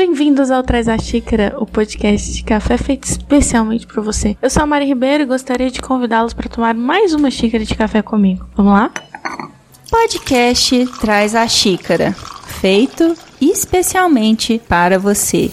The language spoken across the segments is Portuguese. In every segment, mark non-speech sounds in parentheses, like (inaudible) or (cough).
Bem-vindos ao Traz a Xícara, o podcast de café feito especialmente para você. Eu sou a Mari Ribeiro e gostaria de convidá-los para tomar mais uma xícara de café comigo. Vamos lá? Podcast Traz a Xícara, feito especialmente para você.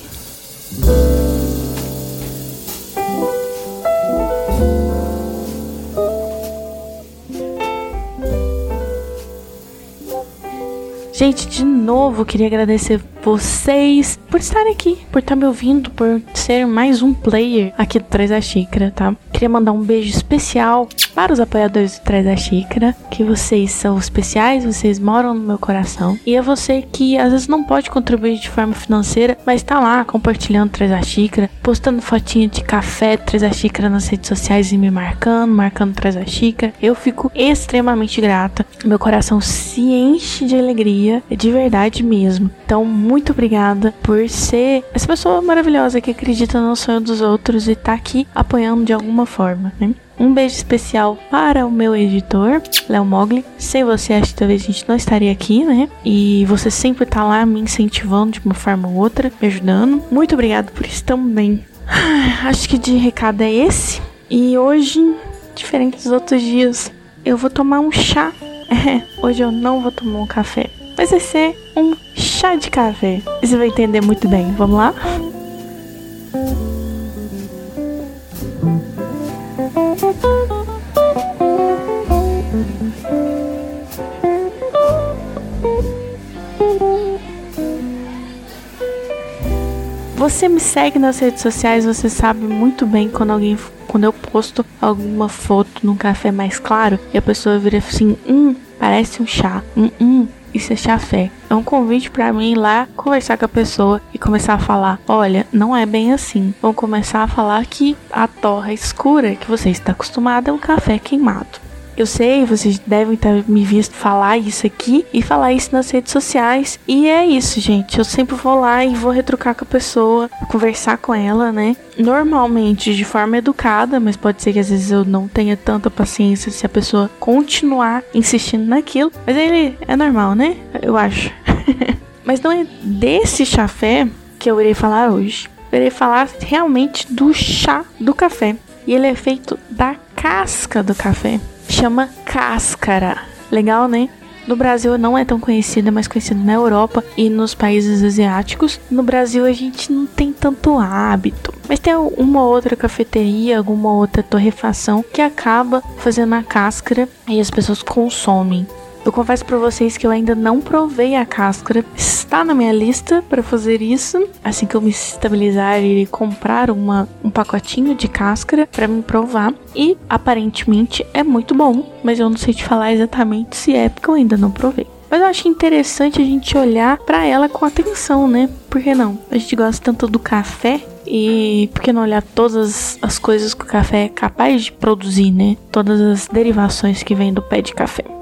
Gente, de novo queria agradecer vocês por estarem aqui, por estar me ouvindo, por ser mais um player aqui do Traz a Xícara, tá? Queria mandar um beijo especial para os apoiadores do Traz a Xícara, que vocês são especiais, vocês moram no meu coração. E é você que às vezes não pode contribuir de forma financeira, mas tá lá compartilhando Traz a Xícara, postando fotinha de café, Traz a Xícara nas redes sociais e me marcando, marcando Traz a Xícara. Eu fico extremamente grata. Meu coração se enche de alegria, de verdade mesmo. Então, muito obrigada por ser essa pessoa maravilhosa que acredita no sonho dos outros e tá aqui apoiando de alguma forma, né? Um beijo especial para o meu editor, Léo Mogli. Sem você, acho que talvez a gente não estaria aqui, né? E você sempre tá lá me incentivando de uma forma ou outra, me ajudando. Muito obrigado por isso também. Acho que de recado é esse. E hoje, diferente dos outros dias, eu vou tomar um chá. (laughs) É, hoje eu não vou tomar um café mas vai ser um chá de café. Você vai entender muito bem. Vamos lá? Você me segue nas redes sociais, você sabe muito bem quando alguém quando eu posto alguma foto num café mais claro e a pessoa vira assim, hum, parece um chá, hum, hum, isso é chafé. É um convite para mim ir lá conversar com a pessoa e começar a falar: olha, não é bem assim. Vamos começar a falar que a torra escura que você está acostumado é um café queimado. Eu sei, vocês devem ter me visto falar isso aqui e falar isso nas redes sociais. E é isso, gente. Eu sempre vou lá e vou retrucar com a pessoa, conversar com ela, né? Normalmente de forma educada, mas pode ser que às vezes eu não tenha tanta paciência se a pessoa continuar insistindo naquilo. Mas ele é normal, né? Eu acho. (laughs) mas não é desse chafé que eu irei falar hoje. Eu irei falar realmente do chá do café. E ele é feito da casca do café chama cáscara. Legal, né? No Brasil não é tão conhecida, mas conhecida na Europa e nos países asiáticos. No Brasil a gente não tem tanto hábito, mas tem uma outra cafeteria, alguma outra torrefação que acaba fazendo a cáscara e as pessoas consomem. Eu confesso para vocês que eu ainda não provei a cáscara. Está na minha lista para fazer isso. Assim que eu me estabilizar, irei comprar uma, um pacotinho de cáscara para me provar. E aparentemente é muito bom, mas eu não sei te falar exatamente se é porque eu ainda não provei. Mas eu acho interessante a gente olhar para ela com atenção, né? Por que não? A gente gosta tanto do café e por que não olhar todas as coisas que o café é capaz de produzir, né? Todas as derivações que vêm do pé de café.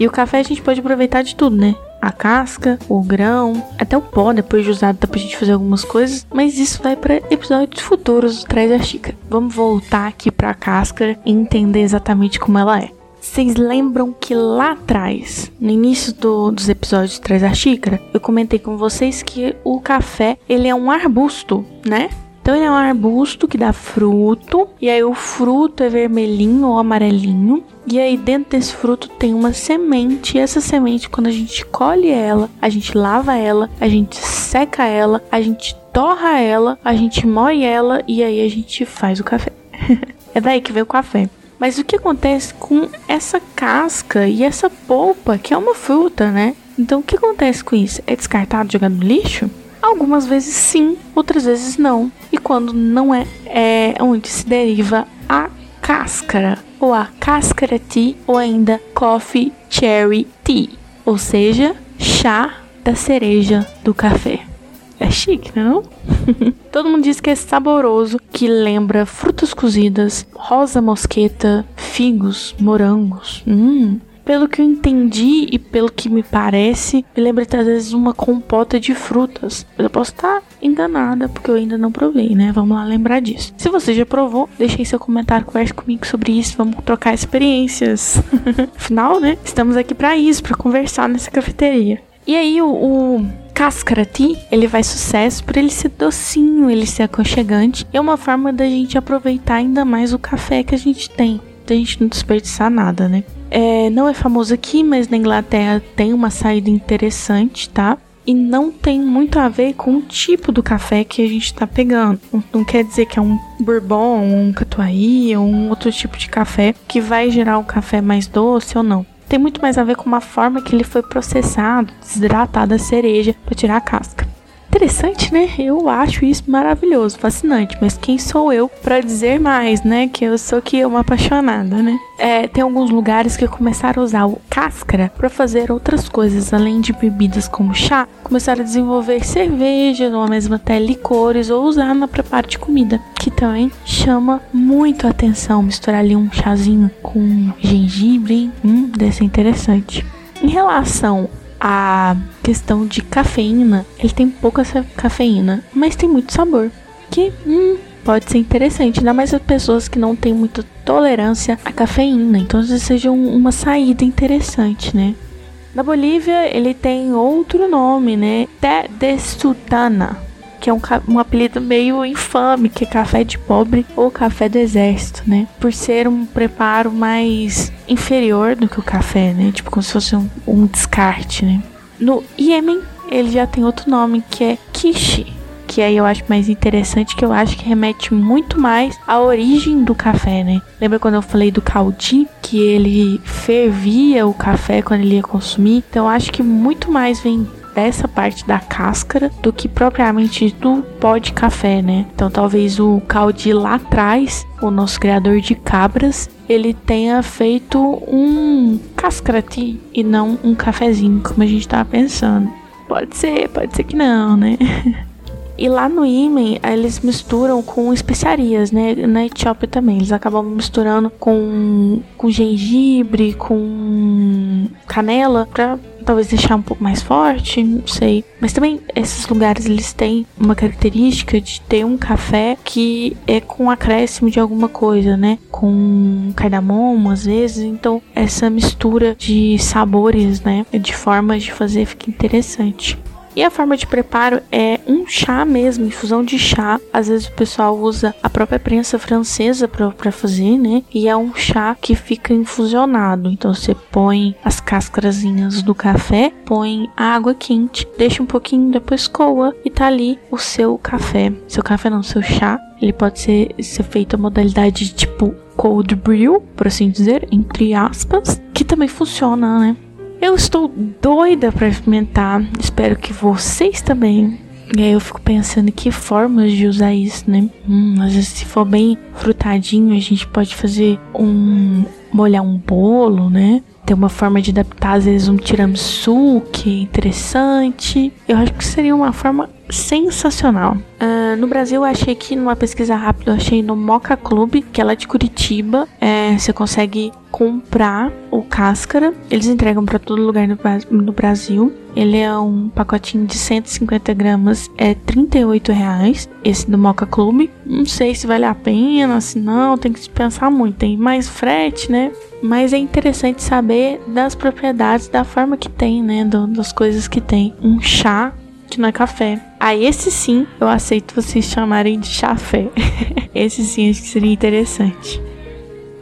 E o café a gente pode aproveitar de tudo, né? a casca, o grão, até o pó depois de usado dá pra gente fazer algumas coisas, mas isso vai para episódios futuros do Traz da Xícara. Vamos voltar aqui pra casca e entender exatamente como ela é. Vocês lembram que lá atrás, no início do, dos episódios de Traz da Xícara, eu comentei com vocês que o café ele é um arbusto, né? Então ele é um arbusto que dá fruto, e aí o fruto é vermelhinho ou amarelinho, e aí dentro desse fruto tem uma semente, e essa semente quando a gente colhe ela, a gente lava ela, a gente seca ela, a gente torra ela, a gente moe ela e aí a gente faz o café. (laughs) é daí que vem o café. Mas o que acontece com essa casca e essa polpa, que é uma fruta, né? Então o que acontece com isso? É descartado, jogado no lixo? Algumas vezes sim, outras vezes não. E quando não é, é onde se deriva a cáscara, ou a cáscara tea, ou ainda coffee cherry tea, ou seja, chá da cereja do café. É chique, não? (laughs) Todo mundo diz que é saboroso, que lembra frutas cozidas, rosa mosqueta, figos, morangos. Hum, pelo que eu entendi e pelo que me parece, me lembra às vezes uma compota de frutas. Mas eu posso estar enganada, porque eu ainda não provei, né? Vamos lá lembrar disso. Se você já provou, deixe aí seu comentário, converse comigo sobre isso, vamos trocar experiências. (laughs) Afinal, né? Estamos aqui para isso, para conversar nessa cafeteria. E aí o, o Cáscara Tea, ele faz sucesso por ele ser docinho, ele ser aconchegante. É uma forma da gente aproveitar ainda mais o café que a gente tem. Da gente não desperdiçar nada, né? É, não é famoso aqui, mas na Inglaterra tem uma saída interessante, tá? E não tem muito a ver com o tipo do café que a gente está pegando. Não, quer dizer que é um bourbon, um catuai ou um outro tipo de café que vai gerar um café mais doce ou não tem muito mais a ver com uma forma que ele foi processado, desidratado a cereja para tirar a casca. Interessante, né? Eu acho isso maravilhoso, fascinante. Mas quem sou eu para dizer mais, né? Que eu sou que uma apaixonada, né? É, tem alguns lugares que começaram a usar o cáscara para fazer outras coisas, além de bebidas como chá, começaram a desenvolver cerveja ou mesmo até licores ou usar na preparo de comida, que também chama muito a atenção. Misturar ali um chazinho com gengibre, hein? Hum, deve ser interessante. Em relação a questão de cafeína, ele tem pouca cafeína, mas tem muito sabor. Que hum, pode ser interessante, ainda mais as pessoas que não têm muita tolerância à cafeína. Então, isso seja um, uma saída interessante, né? Na Bolívia, ele tem outro nome, né? Té de Sultana que é um, um apelido meio infame, que é café de pobre ou café do exército, né? Por ser um preparo mais inferior do que o café, né? Tipo como se fosse um, um descarte, né? No Iêmen, ele já tem outro nome que é quiche, que aí eu acho mais interessante, que eu acho que remete muito mais à origem do café, né? Lembra quando eu falei do caudi, que ele fervia o café quando ele ia consumir? Então eu acho que muito mais vem dessa parte da cáscara do que propriamente do pó de café, né? Então talvez o Caldi lá atrás, o nosso criador de cabras, ele tenha feito um cascrati e não um cafezinho, como a gente tava pensando. Pode ser, pode ser que não, né? (laughs) E lá no Imen, eles misturam com especiarias, né? Na Etiópia também. Eles acabam misturando com, com gengibre, com canela, pra talvez deixar um pouco mais forte, não sei. Mas também esses lugares eles têm uma característica de ter um café que é com acréscimo de alguma coisa, né? Com cardamomo às vezes, então essa mistura de sabores, né, de formas de fazer fica interessante. E a forma de preparo é um chá mesmo, infusão de chá. Às vezes o pessoal usa a própria prensa francesa para fazer, né? E é um chá que fica infusionado. Então você põe as cascarazinhas do café, põe água quente, deixa um pouquinho, depois coa e tá ali o seu café. Seu café não, seu chá. Ele pode ser, ser feito a modalidade de tipo cold brew, por assim dizer, entre aspas, que também funciona, né? Eu estou doida para experimentar. Espero que vocês também. E aí eu fico pensando que formas de usar isso, né? Hum, às vezes se for bem frutadinho, a gente pode fazer um molhar um bolo, né? Ter uma forma de adaptar às vezes um tiramisu que é interessante. Eu acho que seria uma forma sensacional. Uh, no Brasil, eu achei que numa pesquisa rápida, eu achei no Moca Club, que é lá de Curitiba. É, você consegue comprar o cáscara. Eles entregam para todo lugar no, Brasil. Ele é um pacotinho de 150 gramas, é 38 reais. Esse do Moca Club. Não sei se vale a pena, se não, tem que pensar muito. Tem mais frete, né? Mas é interessante saber das propriedades, da forma que tem, né? Do, das coisas que tem. Um chá que não é café. Ah, esse sim eu aceito vocês chamarem de chafé. (laughs) esse sim acho que seria interessante.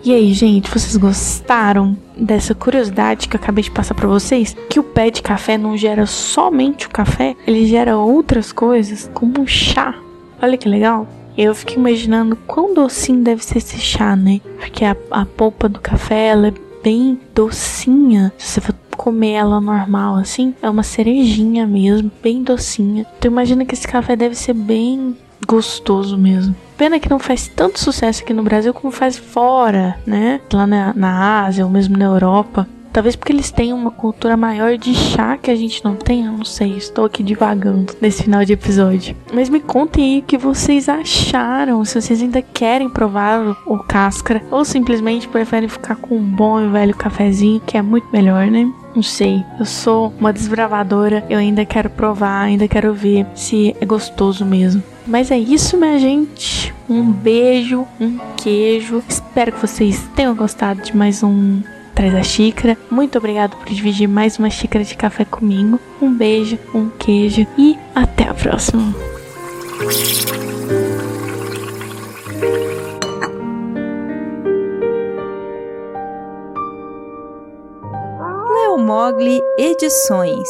E aí, gente, vocês gostaram dessa curiosidade que eu acabei de passar para vocês? Que o pé de café não gera somente o café, ele gera outras coisas, como chá. Olha que legal. Eu fico imaginando quão docinho deve ser esse chá, né? Porque a, a polpa do café ela é bem docinha. Se você for comer ela normal assim, é uma cerejinha mesmo, bem docinha. Então imagina que esse café deve ser bem gostoso mesmo. Pena que não faz tanto sucesso aqui no Brasil como faz fora, né? Lá na, na Ásia ou mesmo na Europa. Talvez porque eles tenham uma cultura maior de chá que a gente não tem, eu não sei. Estou aqui divagando nesse final de episódio. Mas me contem aí o que vocês acharam. Se vocês ainda querem provar o, o cáscara ou simplesmente preferem ficar com um bom e velho cafezinho, que é muito melhor, né? Não sei, eu sou uma desbravadora, eu ainda quero provar, ainda quero ver se é gostoso mesmo. Mas é isso, minha gente. Um beijo, um queijo. Espero que vocês tenham gostado de mais um Traz a Xícara. Muito obrigado por dividir mais uma xícara de café comigo. Um beijo, um queijo e até a próxima. Mogli Edições.